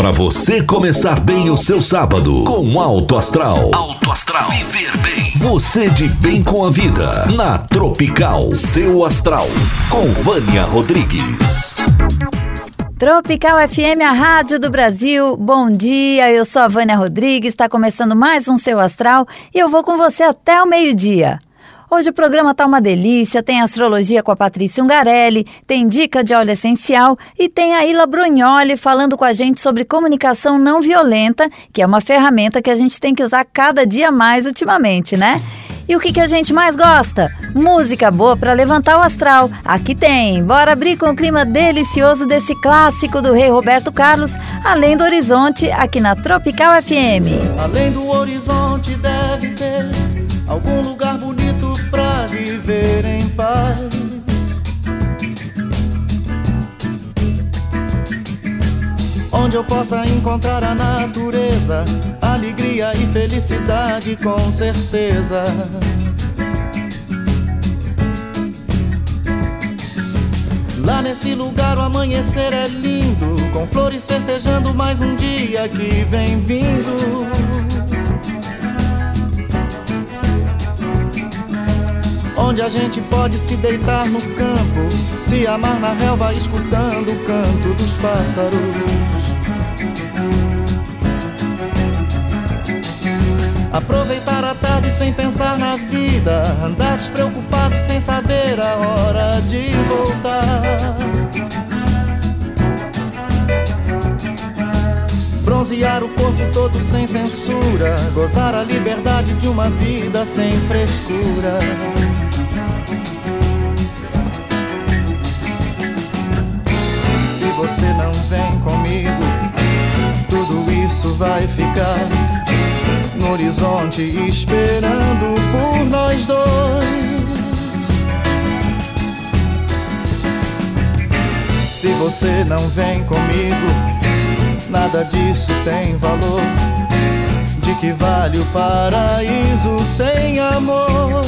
Para você começar bem o seu sábado com Alto Astral. Alto Astral. Viver bem. Você de bem com a vida. Na Tropical. Seu Astral. Com Vânia Rodrigues. Tropical FM, a rádio do Brasil. Bom dia, eu sou a Vânia Rodrigues. Está começando mais um Seu Astral e eu vou com você até o meio-dia. Hoje o programa tá uma delícia, tem astrologia com a Patrícia Ungarelli, tem dica de óleo essencial e tem a Ila Brugnoli falando com a gente sobre comunicação não violenta, que é uma ferramenta que a gente tem que usar cada dia mais ultimamente, né? E o que, que a gente mais gosta? Música boa para levantar o astral. Aqui tem. Bora abrir com o clima delicioso desse clássico do rei Roberto Carlos, Além do Horizonte, aqui na Tropical FM. Além do horizonte deve ter algum lugar bonito em paz. Onde eu possa encontrar a natureza, alegria e felicidade com certeza. Lá nesse lugar o amanhecer é lindo, com flores festejando mais um dia que vem vindo. Onde a gente pode se deitar no campo, se amar na relva, escutando o canto dos pássaros. Aproveitar a tarde sem pensar na vida, andar despreocupado sem saber a hora de voltar. Bronzear o corpo todo sem censura, gozar a liberdade de uma vida sem frescura. Você não vem comigo, tudo isso vai ficar no horizonte esperando por nós dois. Se você não vem comigo, nada disso tem valor. De que vale o paraíso sem amor?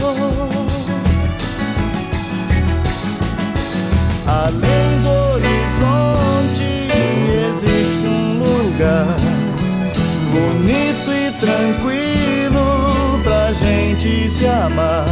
Além do horizonte existe um lugar bonito e tranquilo pra gente se amar.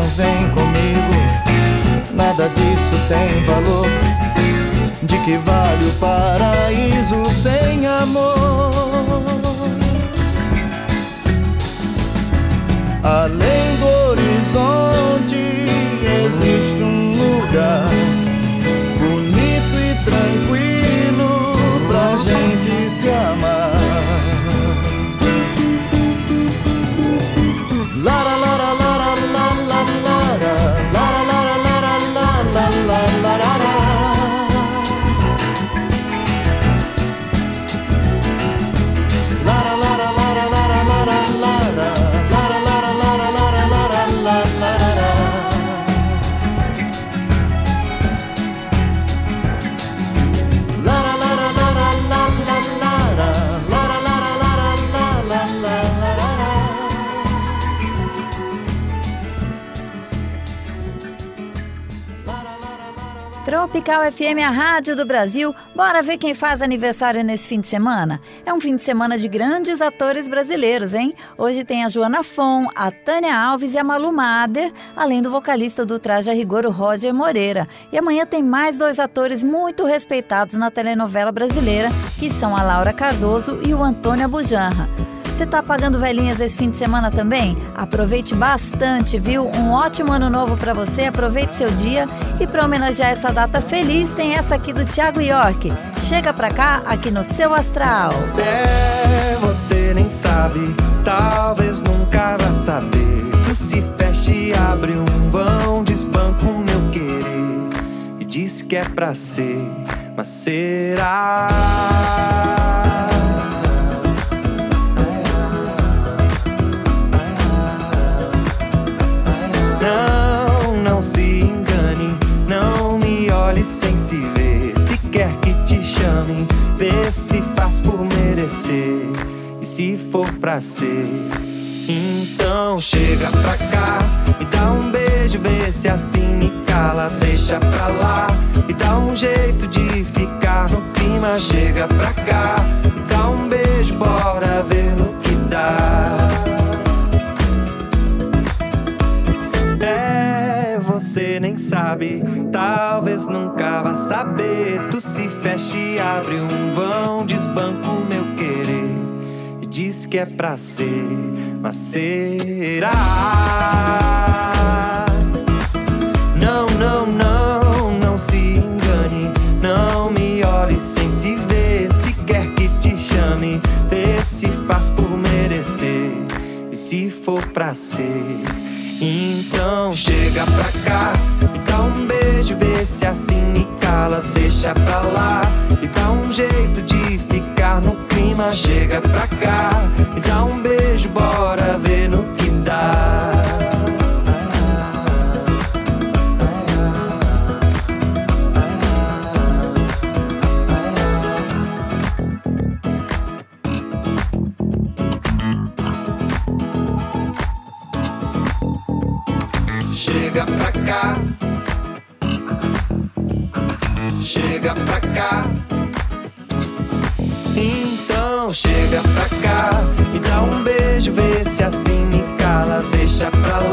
Não vem comigo, nada disso tem valor. De que vale o paraíso sem amor? Além do horizonte existe Tropical FM, a rádio do Brasil. Bora ver quem faz aniversário nesse fim de semana? É um fim de semana de grandes atores brasileiros, hein? Hoje tem a Joana Fon, a Tânia Alves e a Malu Mader, além do vocalista do Traje a Rigor, o Roger Moreira. E amanhã tem mais dois atores muito respeitados na telenovela brasileira, que são a Laura Cardoso e o Antônio Abujanra. Você tá pagando velhinhas esse fim de semana também? Aproveite bastante, viu? Um ótimo ano novo para você, aproveite seu dia e para homenagear essa data feliz tem essa aqui do Thiago York. Chega pra cá, aqui no Seu Astral. É, você nem sabe, talvez nunca vá saber. Tu se fecha e abre um vão, desbanca o meu querer. E diz que é pra ser, mas será? E se for pra ser, então chega pra cá e dá um beijo, vê se assim me cala. Deixa pra lá e dá um jeito de ficar no clima. Chega pra cá e dá um beijo, bora ver no que dá. você nem sabe. Talvez nunca vá saber. Tu se fecha e abre um vão, desbanca o meu diz que é pra ser, mas será? Não, não, não, não se engane. Não me olhe sem se ver. Se quer que te chame, vê se faz por merecer. E se for pra ser. Então chega pra cá e dá um beijo, vê se assim me cala. Deixa pra lá e dá um jeito de clima. Chega pra cá e dá um beijo, bora cala.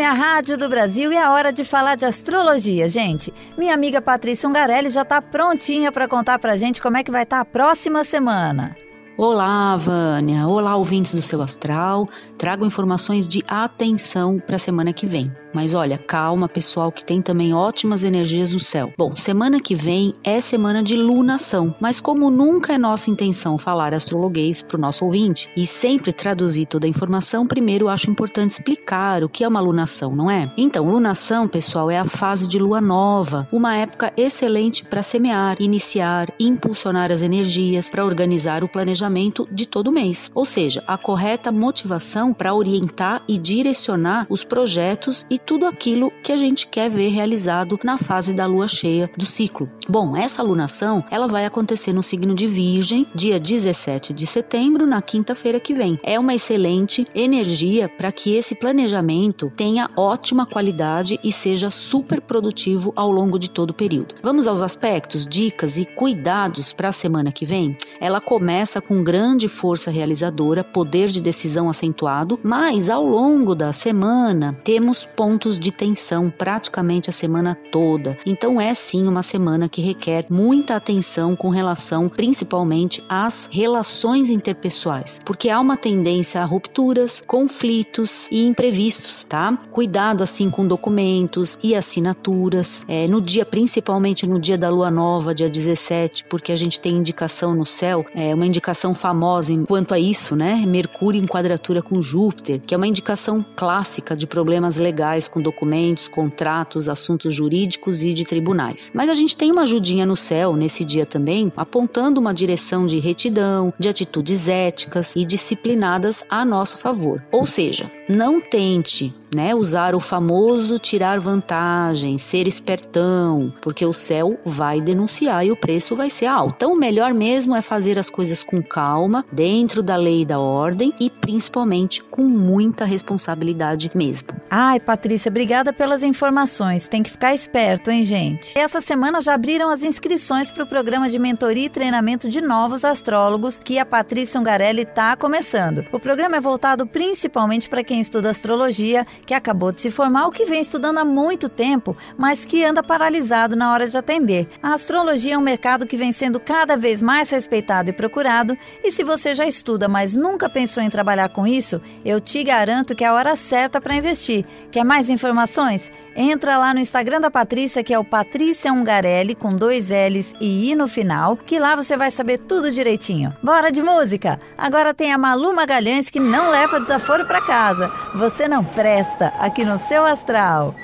FM, a rádio do Brasil, e é hora de falar de astrologia, gente. Minha amiga Patrícia Ungarelli já está prontinha para contar para gente como é que vai estar tá a próxima semana. Olá, Vânia. Olá, ouvintes do seu astral. Trago informações de atenção para a semana que vem. Mas olha, calma, pessoal, que tem também ótimas energias no céu. Bom, semana que vem é semana de lunação, mas como nunca é nossa intenção falar astrologuês para o nosso ouvinte e sempre traduzir toda a informação, primeiro acho importante explicar o que é uma lunação, não é? Então, lunação, pessoal, é a fase de lua nova, uma época excelente para semear, iniciar, impulsionar as energias, para organizar o planejamento de todo mês, ou seja, a correta motivação para orientar e direcionar os projetos e tudo aquilo que a gente quer ver realizado na fase da lua cheia do ciclo. Bom, essa lunação, ela vai acontecer no signo de Virgem, dia 17 de setembro, na quinta-feira que vem. É uma excelente energia para que esse planejamento tenha ótima qualidade e seja super produtivo ao longo de todo o período. Vamos aos aspectos, dicas e cuidados para a semana que vem? Ela começa com grande força realizadora, poder de decisão acentuado, mas ao longo da semana temos pontos pontos de tensão praticamente a semana toda. Então é sim uma semana que requer muita atenção com relação principalmente às relações interpessoais, porque há uma tendência a rupturas, conflitos e imprevistos, tá? Cuidado assim com documentos e assinaturas. É, no dia, principalmente no dia da lua nova, dia 17, porque a gente tem indicação no céu, é uma indicação famosa quanto a isso, né? Mercúrio em quadratura com Júpiter, que é uma indicação clássica de problemas legais oficiais com documentos, contratos, assuntos jurídicos e de tribunais. Mas a gente tem uma ajudinha no céu nesse dia também, apontando uma direção de retidão, de atitudes éticas e disciplinadas a nosso favor. Ou seja, não tente né, usar o famoso tirar vantagem, ser espertão, porque o céu vai denunciar e o preço vai ser alto. Então, o melhor mesmo é fazer as coisas com calma, dentro da lei e da ordem e principalmente com muita responsabilidade mesmo. Ai, Patrícia, obrigada pelas informações. Tem que ficar esperto, hein, gente? Essa semana já abriram as inscrições para o programa de mentoria e treinamento de novos astrólogos que a Patrícia Ungarelli está começando. O programa é voltado principalmente para quem estuda astrologia que acabou de se formar ou que vem estudando há muito tempo, mas que anda paralisado na hora de atender. A astrologia é um mercado que vem sendo cada vez mais respeitado e procurado, e se você já estuda, mas nunca pensou em trabalhar com isso, eu te garanto que é a hora certa para investir. Quer mais informações? Entra lá no Instagram da Patrícia, que é o Patrícia Ungarelli, com dois L's e I no final, que lá você vai saber tudo direitinho. Bora de música! Agora tem a Malu Magalhães que não leva desaforo para casa. Você não presta aqui no seu astral.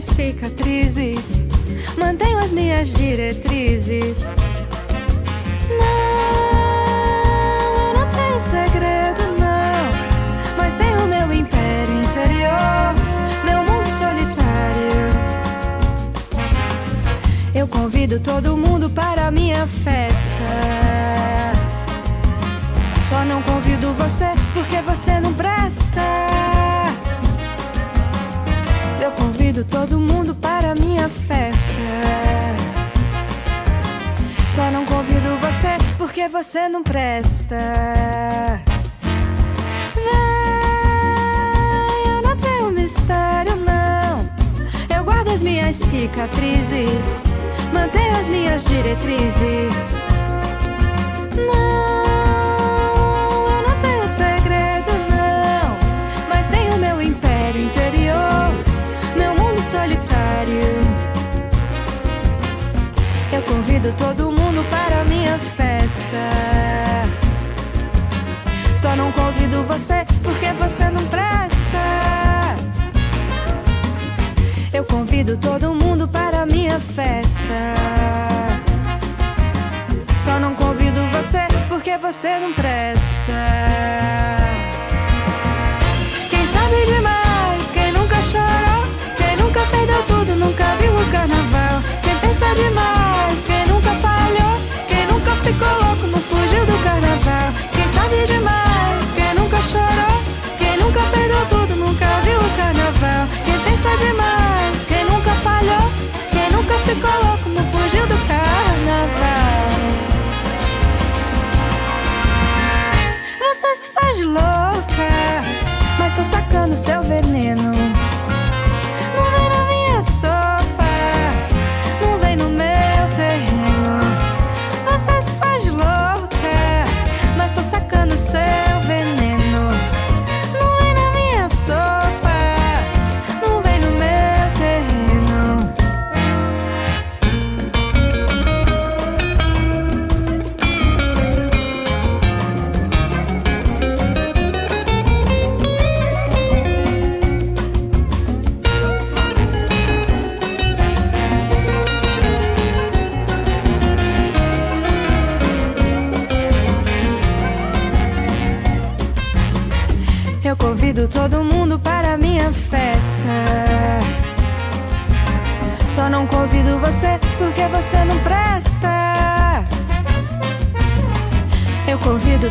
cicatrizes, mantenho as minhas diretrizes. Convido todo mundo para minha festa. Só não convido você porque você não presta. Eu convido todo mundo para minha festa. Só não convido você porque você não presta. Vem, eu não tenho mistério, não. Eu guardo as minhas cicatrizes, mantenho as minhas diretrizes. Não, eu não tenho segredo, não. Mas tenho meu império interior, meu mundo solitário. Eu convido todo mundo para a minha festa. Só não convido você porque você não presta. Eu convido todo mundo festa. Só não convido você porque você não presta. Quem sabe demais, quem nunca chorou, quem nunca perdeu tudo, nunca viu o carnaval. Quem pensa demais, quem nunca falhou, quem nunca ficou louco, não fugiu do carnaval. Quem sabe demais, quem nunca chorou, quem nunca perdeu tudo, nunca viu o carnaval. Quem pensa demais, ficou louco, não fugiu do carnaval. Você se faz louca, mas tô sacando seu veneno. Não vem minha sopa,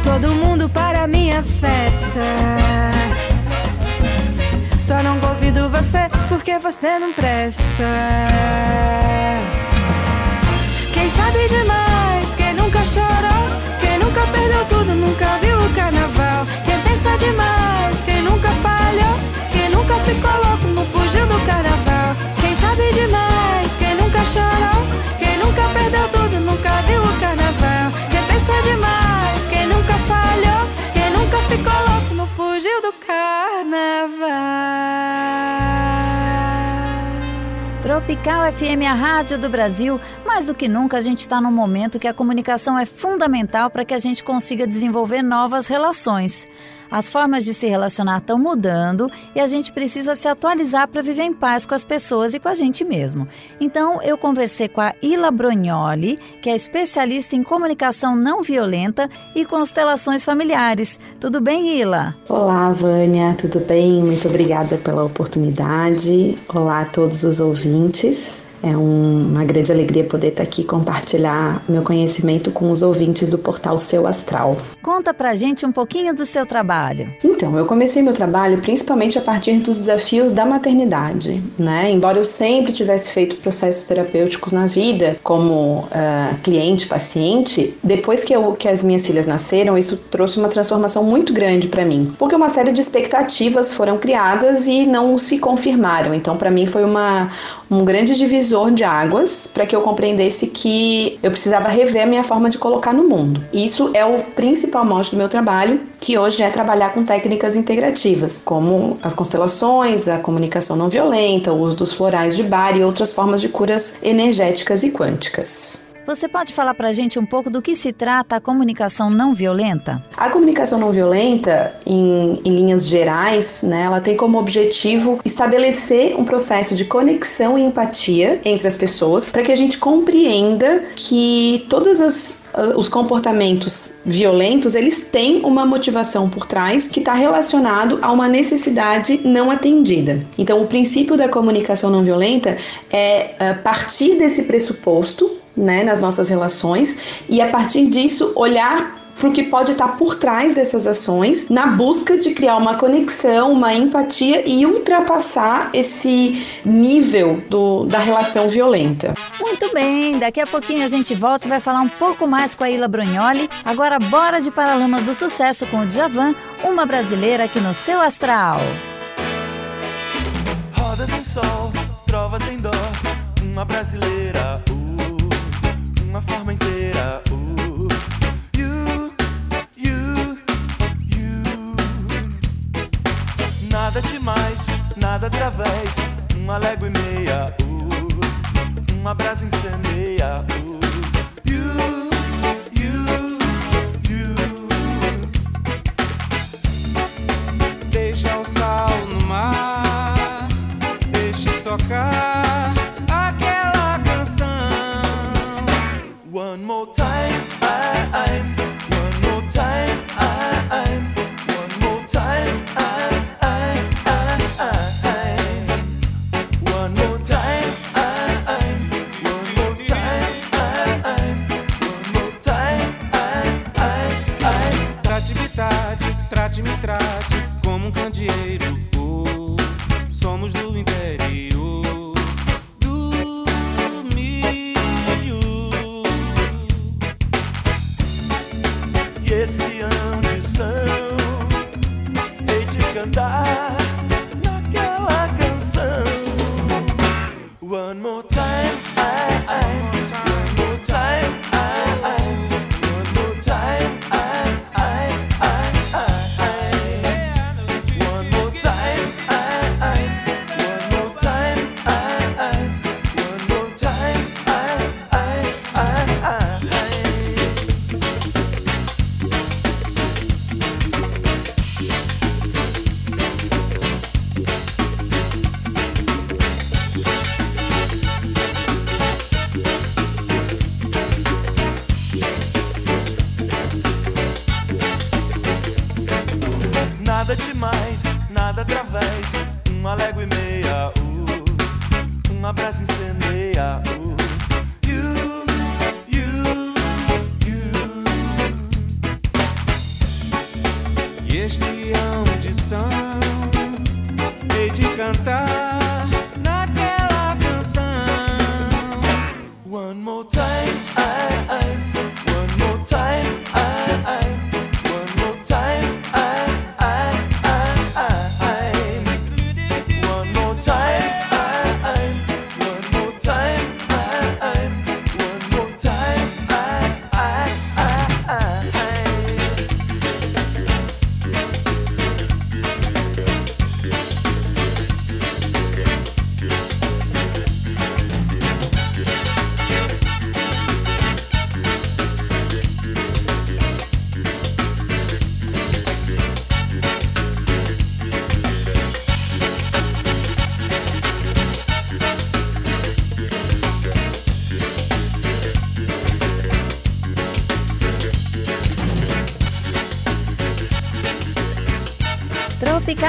todo mundo para minha festa. Só não convido você porque você não presta. Quem sabe demais, quem nunca chorou, quem nunca perdeu tudo, nunca viu o carnaval. Quem pensa demais, quem nunca falhou, quem nunca ficou louco, não fugiu do carnaval. Quem sabe demais, quem nunca chorou, quem nunca perdeu tudo, nunca viu o carnaval. Carnaval. Tropical FM, a rádio do Brasil. Mais do que nunca, a gente está num momento que a comunicação é fundamental para que a gente consiga desenvolver novas relações. As formas de se relacionar estão mudando e a gente precisa se atualizar para viver em paz com as pessoas e com a gente mesmo. Então, eu conversei com a Ila Brognoli, que é especialista em comunicação não violenta e constelações familiares. Tudo bem, Ila? Olá, Vânia, tudo bem? Muito obrigada pela oportunidade. Olá a todos os ouvintes. É um, uma grande alegria poder estar aqui compartilhar meu conhecimento com os ouvintes do portal Seu Astral. Conta pra gente um pouquinho do seu trabalho. Então, eu comecei meu trabalho principalmente a partir dos desafios da maternidade, né? Embora eu sempre tivesse feito processos terapêuticos na vida, como uh, cliente, paciente, depois que, eu, que as minhas filhas nasceram, isso trouxe uma transformação muito grande para mim, porque uma série de expectativas foram criadas e não se confirmaram. Então, para mim foi uma um grande divisor divisor de águas para que eu compreendesse que eu precisava rever a minha forma de colocar no mundo. Isso é o principal mote do meu trabalho, que hoje é trabalhar com técnicas integrativas, como as constelações, a comunicação não violenta, o uso dos florais de bar e outras formas de curas energéticas e quânticas. Você pode falar para a gente um pouco do que se trata a comunicação não violenta? A comunicação não violenta, em, em, linhas gerais, né, ela tem como objetivo estabelecer um processo de conexão e empatia entre as pessoas para que a gente compreenda que todas as ah, os comportamentos violentos eles têm uma motivação por trás que está relacionado a uma necessidade não atendida. Então, o princípio da comunicação não violenta é uh, partir desse pressuposto né, nas nossas relações e a partir disso olhar para o que pode estar por trás dessas ações, na busca de criar uma conexão, uma empatia e ultrapassar esse nível do, da relação violenta. Muito bem, daqui a pouquinho a gente volta e vai falar um pouco mais com a Ila Brugnoli. Agora, bora de Paralamas do Sucesso com o Djavan, uma brasileira aqui no seu astral. Rodas em sol, trovas em dó, uma brasileira. Uma forma inteira. Uh, you, you, you. Nada demais, nada através. Uma légua e meia. Uh, uma brasa incendeia. Uh, you. Deixa o sal no mar. Deixa tocar. More time, I, I'm. One more time, uma brasa incendeia.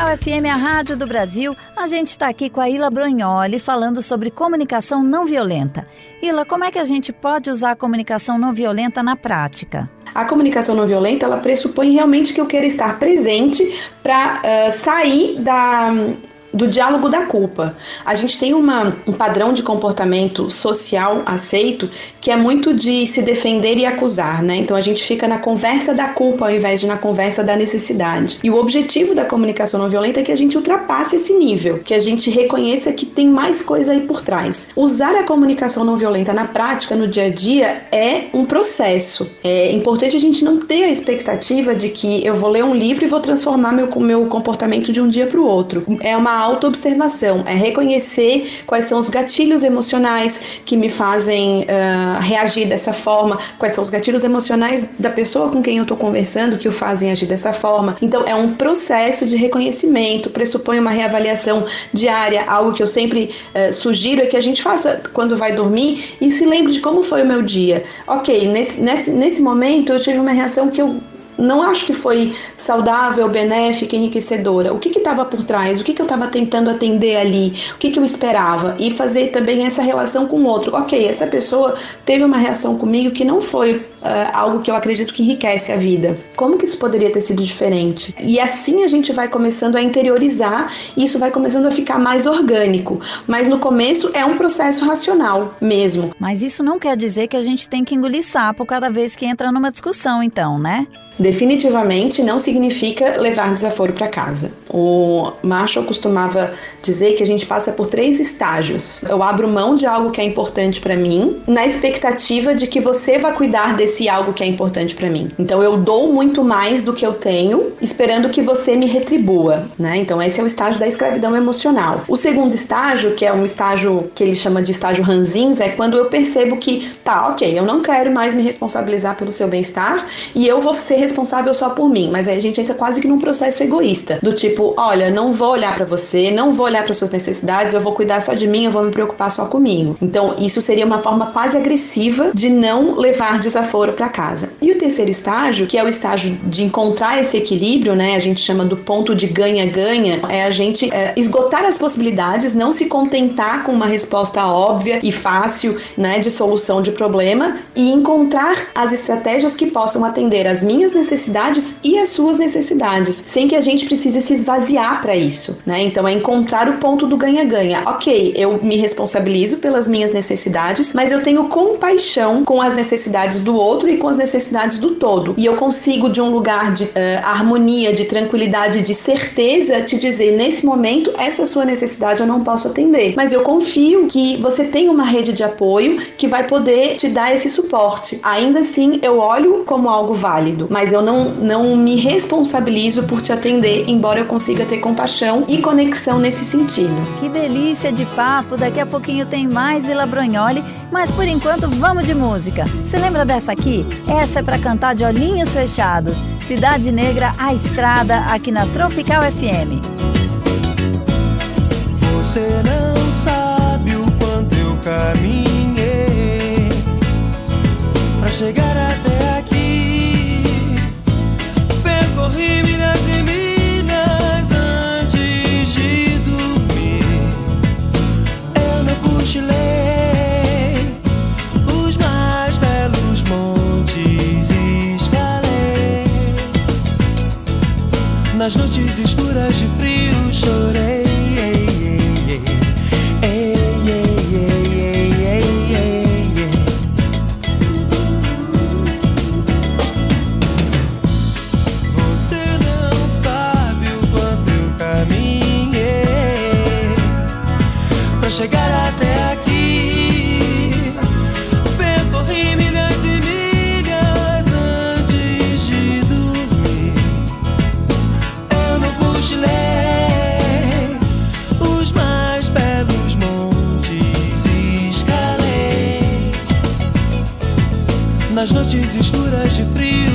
FM, a rádio do Brasil, a gente está aqui com a Ila Brognoli falando sobre comunicação não violenta. Ila, como é que a gente pode usar a comunicação não violenta na prática? A comunicação não violenta, ela pressupõe realmente que eu queira estar presente para uh, sair da, do diálogo da culpa. A gente tem uma, um padrão de comportamento social aceito que é muito de se defender e acusar, né? Então a gente fica na conversa da culpa ao invés de na conversa da necessidade. E o objetivo da comunicação não violenta é que a gente ultrapasse esse nível, que a gente reconheça que tem mais coisa aí por trás. Usar a comunicação não violenta na prática, no dia a dia, é um processo. É importante a gente não ter a expectativa de que eu vou ler um livro e vou transformar meu, meu comportamento de um dia para o outro. É uma autoobservação, é reconhecer quais são os gatilhos emocionais que me fazem uh, reagir dessa forma, quais são os gatilhos emocionais da pessoa com quem eu estou conversando que o fazem agir dessa forma. Então, é um processo de reconhecimento, pressupõe uma reavaliação diária, algo que eu sempre uh, sugiro é que a gente faça quando vai dormir e se lembre de como foi o meu dia. Ok, nesse, nesse, nesse momento eu tive uma reação que eu não acho que foi saudável, benéfica, enriquecedora. O que estava por trás? O que, que eu estava tentando atender ali? O que, que eu esperava? E fazer também essa relação com o outro. Ok, essa pessoa teve uma reação comigo que não foi uh, algo que eu acredito que enriquece a vida. Como que isso poderia ter sido diferente? E assim a gente vai começando a interiorizar e isso vai começando a ficar mais orgânico. Mas no começo é um processo racional mesmo. Mas isso não quer dizer que a gente tem que engolir sapo cada vez que entra numa discussão, então, né? Definitivamente não significa levar desaforo para casa. O Marshall costumava dizer que a gente passa por três estágios. Eu abro mão de algo que é importante para mim, na expectativa de que você vai cuidar desse algo que é importante para mim. Então eu dou muito mais do que eu tenho, esperando que você me retribua, né? Então esse é o estágio da escravidão emocional. O segundo estágio, que é um estágio que ele chama de estágio ranzins, é quando eu percebo que tá, OK, eu não quero mais me responsabilizar pelo seu bem-estar e eu vou ser responsável só por mim, mas aí a gente entra quase que num processo egoísta, do tipo, olha, não vou olhar para você, não vou olhar para suas necessidades, eu vou cuidar só de mim, eu vou me preocupar só comigo. Então, isso seria uma forma quase agressiva de não levar desaforo para casa. E o terceiro estágio, que é o estágio de encontrar esse equilíbrio, né? A gente chama do ponto de ganha-ganha, é a gente é, esgotar as possibilidades, não se contentar com uma resposta óbvia e fácil, né, de solução de problema e encontrar as estratégias que possam atender as minhas necessidades e as suas necessidades, sem que a gente precise se esvaziar para isso, né? Então é encontrar o ponto do ganha-ganha. Ok, eu me responsabilizo pelas minhas necessidades, mas eu tenho compaixão com as necessidades do outro e com as necessidades do todo. E eu consigo, de um lugar de uh, harmonia, de tranquilidade, de certeza, te dizer: nesse momento, essa sua necessidade eu não posso atender. Mas eu confio que você tem uma rede de apoio que vai poder te dar esse suporte. Ainda assim, eu olho como algo válido, mas eu não, não me responsabilizo por te atender, embora eu consiga ter compaixão e conexão nesse sentido. Que delícia de papo! Daqui a pouquinho tem mais Ila Brognoli, mas por enquanto vamos de música. Você lembra dessa aqui? Essa é para cantar de olhinhos fechados. Cidade Negra, a estrada, aqui na Tropical FM. Você não sabe o quanto eu caminhei pra chegar até Nas noites escuras de frio chorei. Nas noites escuras de frio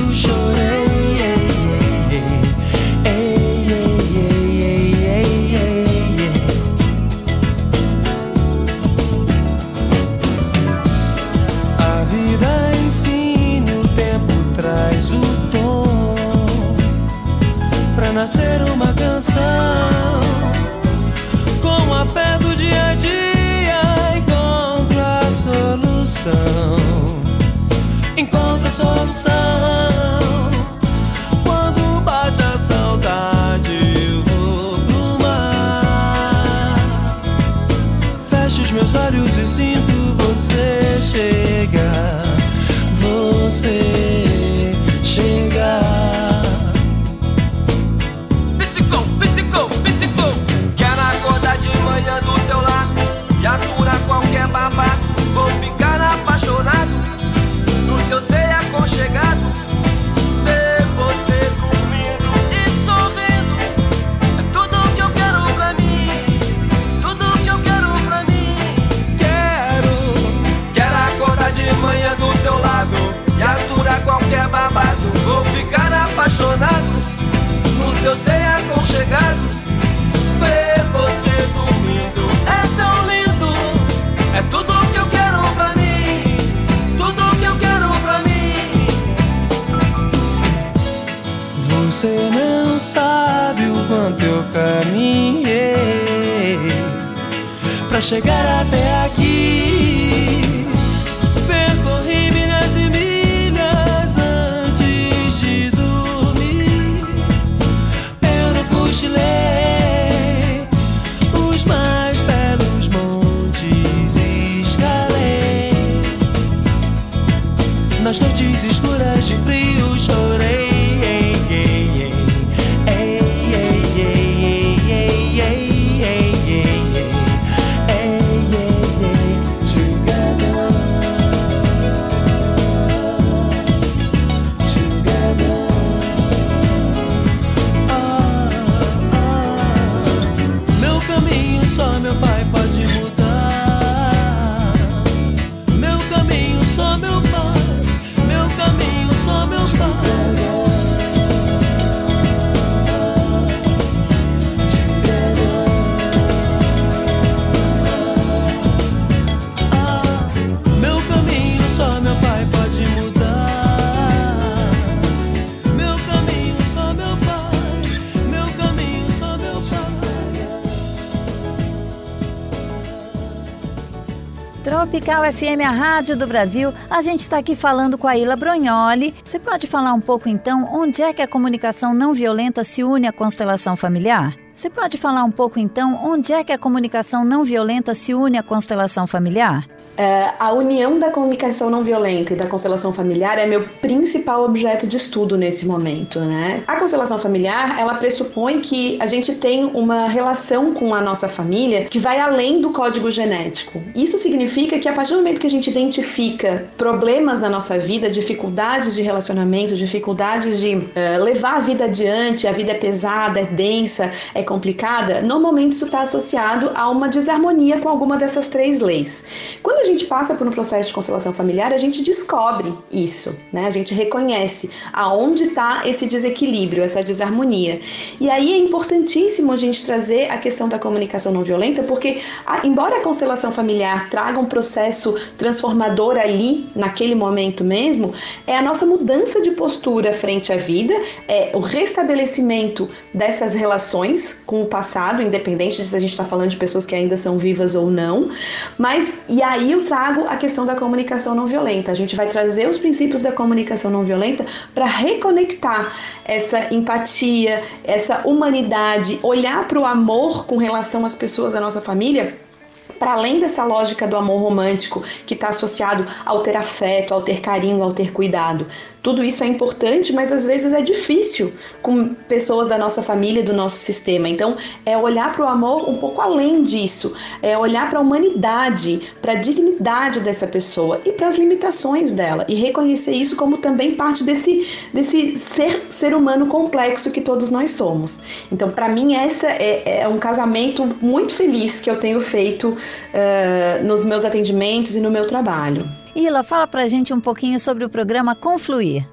Tropical FM, a rádio do Brasil. A gente está aqui falando com a Ila Brognoli. Você pode falar um pouco então onde é que a comunicação não violenta se une à constelação familiar? Você pode falar um pouco então onde é que a comunicação não violenta se une à constelação familiar? É, a união da comunicação não violenta e da constelação familiar é meu principal objeto de estudo nesse momento, né? A constelação familiar, ela pressupõe que a gente tem uma relação com a nossa família que vai além do código genético. Isso significa que a partir do momento que a gente identifica problemas na nossa vida, dificuldades de relacionamento, dificuldades de eh, levar a vida adiante, a vida é pesada, é densa, é complicada, normalmente isso está associado a uma desarmonia com alguma dessas três leis. Quando a gente passa por um processo de constelação familiar, a gente descobre isso, né? A gente reconhece aonde está esse desequilíbrio, essa desarmonia. E aí é importantíssimo a gente trazer a questão da comunicação não violenta, porque a, embora a constelação familiar traga um processo transformador ali, naquele momento mesmo, é a nossa mudança de postura frente à vida, é o restabelecimento dessas relações com o passado, independente de se a gente está falando de pessoas que ainda são vivas ou não. Mas, e aí eu trago a questão da comunicação não violenta. A gente vai trazer os princípios da comunicação não violenta para reconectar essa empatia, essa humanidade, olhar para o amor com relação às pessoas da nossa família para além dessa lógica do amor romântico que está associado ao ter afeto, ao ter carinho, ao ter cuidado. Tudo isso é importante, mas às vezes é difícil com pessoas da nossa família, do nosso sistema. Então, é olhar para o amor um pouco além disso, é olhar para a humanidade, para a dignidade dessa pessoa e para as limitações dela e reconhecer isso como também parte desse, desse ser, ser humano complexo que todos nós somos. Então, para mim, essa é, é, um casamento muito feliz que eu tenho feito uh, nos meus atendimentos e no meu trabalho. Ila, fala pra gente um pouquinho sobre o programa Confluir.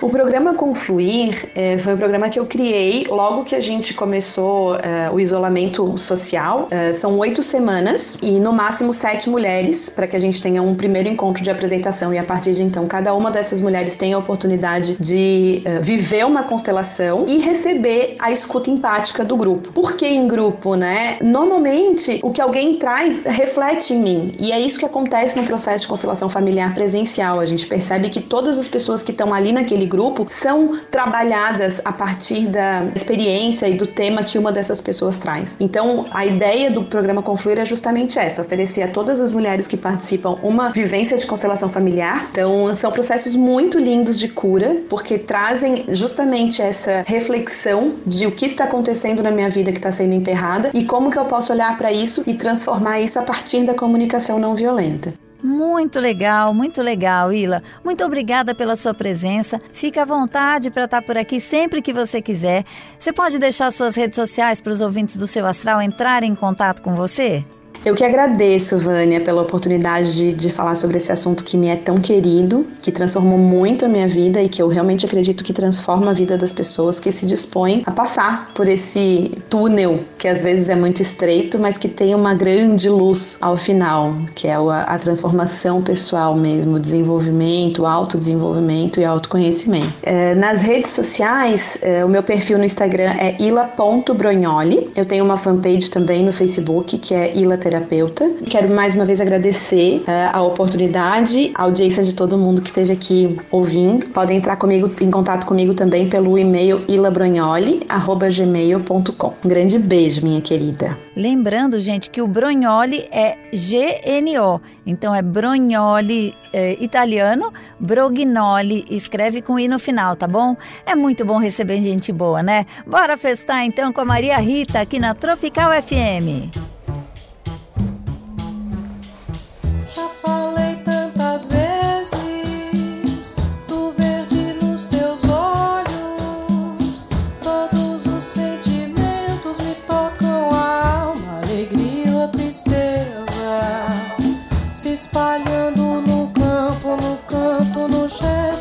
O programa Confluir é, foi um programa que eu criei logo que a gente começou é, o isolamento social. É, são oito semanas e no máximo sete mulheres para que a gente tenha um primeiro encontro de apresentação e a partir de então cada uma dessas mulheres tem a oportunidade de viver uma constelação e receber a escuta empática do grupo. Por que em grupo, né? Normalmente o que alguém traz reflete em mim e é isso que acontece no processo de constelação familiar presencial. A gente percebe que todas as pessoas que estão ali naquele grupo são trabalhadas a partir da experiência e do tema que uma dessas pessoas traz. Então, a ideia do programa Confluir é justamente essa: oferecer a todas as mulheres que participam uma vivência de constelação familiar. Então, são processos muito lindos de cura, porque trazem justamente essa reflexão de o que está acontecendo na minha vida que está sendo emperrada e como que eu posso olhar para isso e transformar isso a partir da comunicação não violenta. Muito legal, muito legal, Ila. Muito obrigada pela sua presença. Fica à vontade para estar por aqui sempre que você quiser. Você pode deixar suas redes sociais para os ouvintes do seu astral entrarem em contato com você? Eu que agradeço, Vânia, pela oportunidade de, de, falar sobre esse assunto que me é tão querido, que transformou muito a minha vida e que eu realmente acredito que transforma a vida das pessoas que se dispõem a passar por esse túnel que às vezes é muito estreito, mas que tem uma grande luz ao final, que é a, a transformação pessoal mesmo, desenvolvimento, autodesenvolvimento e autoconhecimento. É, nas redes sociais, é, o meu perfil no Instagram é ila.brognoli. Eu tenho uma fanpage também no Facebook que é ila terapeuta. Quero mais uma vez agradecer uh, a oportunidade, a audiência de todo mundo que esteve aqui ouvindo. Podem entrar comigo em contato comigo também pelo e-mail ilabronholi@gmail.com. Um grande beijo, minha querida. Lembrando, gente, que o Brognoli é GNO, então é Brognoli é, italiano, Brognoli, escreve com i no final, tá bom? É muito bom receber gente boa, né? Bora festar então com a Maria Rita aqui na Tropical FM.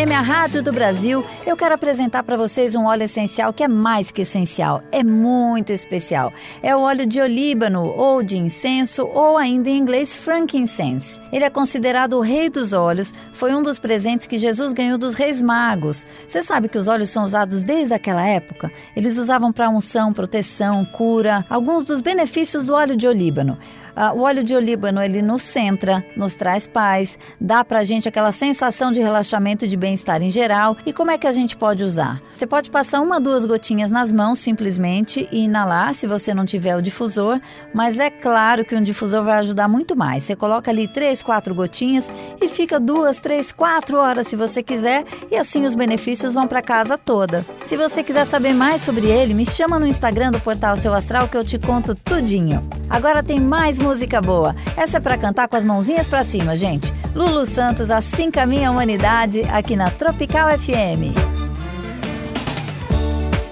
FM, a rádio do Brasil, eu quero apresentar para vocês um óleo essencial que é mais que essencial, é muito especial. É o óleo de olíbano ou de incenso ou ainda em inglês frankincense. Ele é considerado o rei dos óleos, foi um dos presentes que Jesus ganhou dos reis magos. Você sabe que os óleos são usados desde aquela época? Eles usavam para unção, proteção, cura, alguns dos benefícios do óleo de olíbano. Ah, o óleo de olíbano, ele nos centra, nos traz paz, dá pra gente aquela sensação de relaxamento e de bem-estar em geral. E como é que a gente pode usar? Você pode passar uma, duas gotinhas nas mãos simplesmente e inalar se você não tiver o difusor, mas é claro que um difusor vai ajudar muito mais. Você coloca ali três, quatro gotinhas e fica duas, três, quatro horas se você quiser e assim os benefícios vão para casa toda. Se você quiser saber mais sobre ele, me chama no Instagram do Portal Seu Astral que eu te conto tudinho. Agora tem mais música boa. Essa é para cantar com as mãozinhas para cima, gente. Lulu Santos, Assim Caminha a Humanidade, aqui na Tropical FM.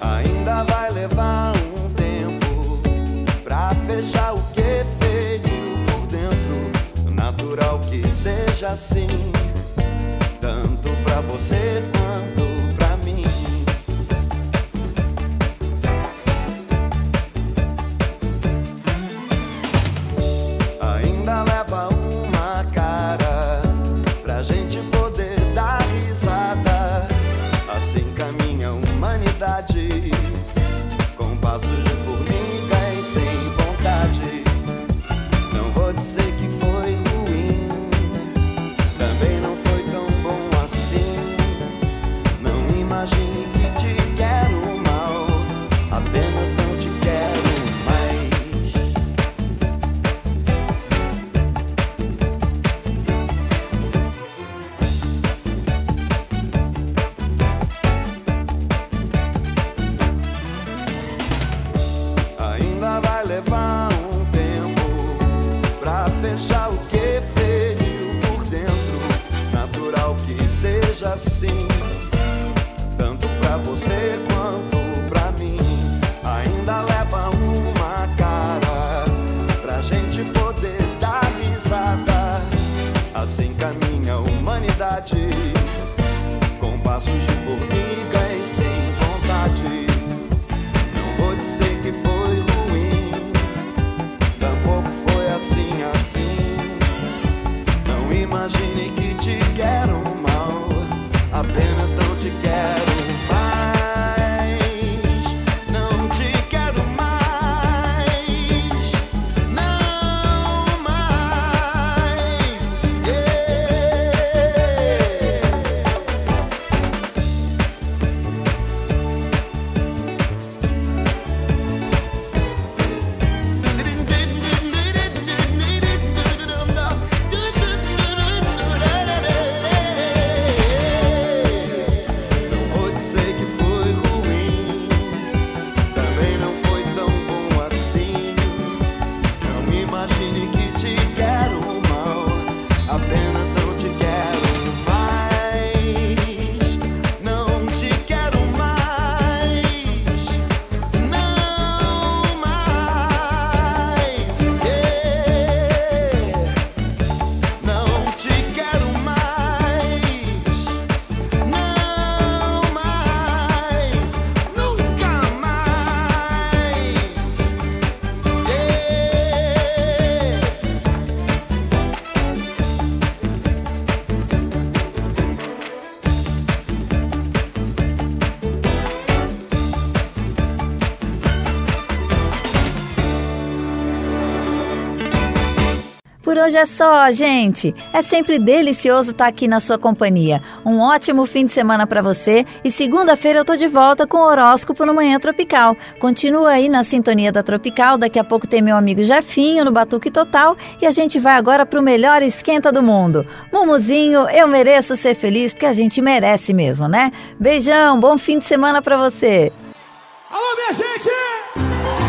Ainda vai levar um tempo pra fechar o que veio por dentro. Natural que seja assim, tanto pra você quanto hoje é só, gente. É sempre delicioso estar aqui na sua companhia. Um ótimo fim de semana para você e segunda-feira eu tô de volta com o horóscopo no Manhã Tropical. Continua aí na sintonia da Tropical, daqui a pouco tem meu amigo Jefinho no Batuque Total e a gente vai agora pro melhor esquenta do mundo. Mumuzinho, eu mereço ser feliz porque a gente merece mesmo, né? Beijão, bom fim de semana para você. Alô, minha gente!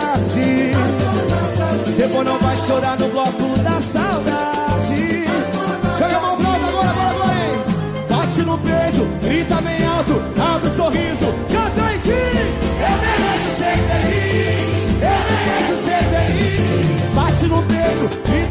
Depois não vai chorar no bloco da saudade Joga a mão pro alto agora, agora, agora, hein? Bate no peito, grita bem alto, abre o sorriso, canta e diz Eu mereço ser feliz, eu mereço ser feliz Bate no peito, grita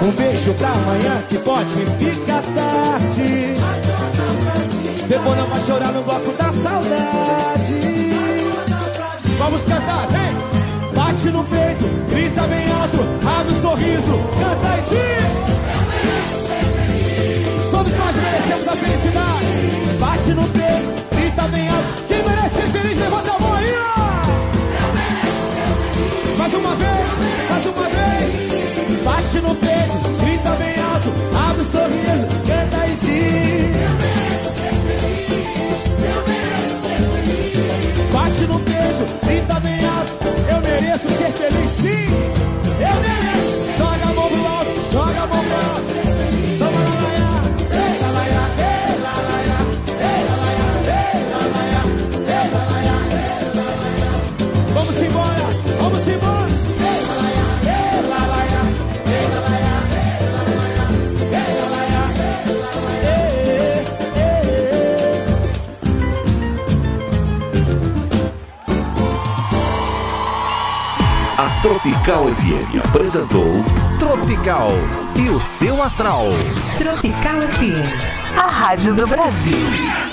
Um beijo pra amanhã que pode ficar tarde. Depois não vai chorar no bloco da saudade. Vamos cantar, vem! Bate no peito, grita bem alto, abre o sorriso, canta e diz. Todos nós merecemos a felicidade. Bate no peito, no peito, Tropical FM apresentou Tropical e o seu astral. Tropical FM, a rádio do Brasil.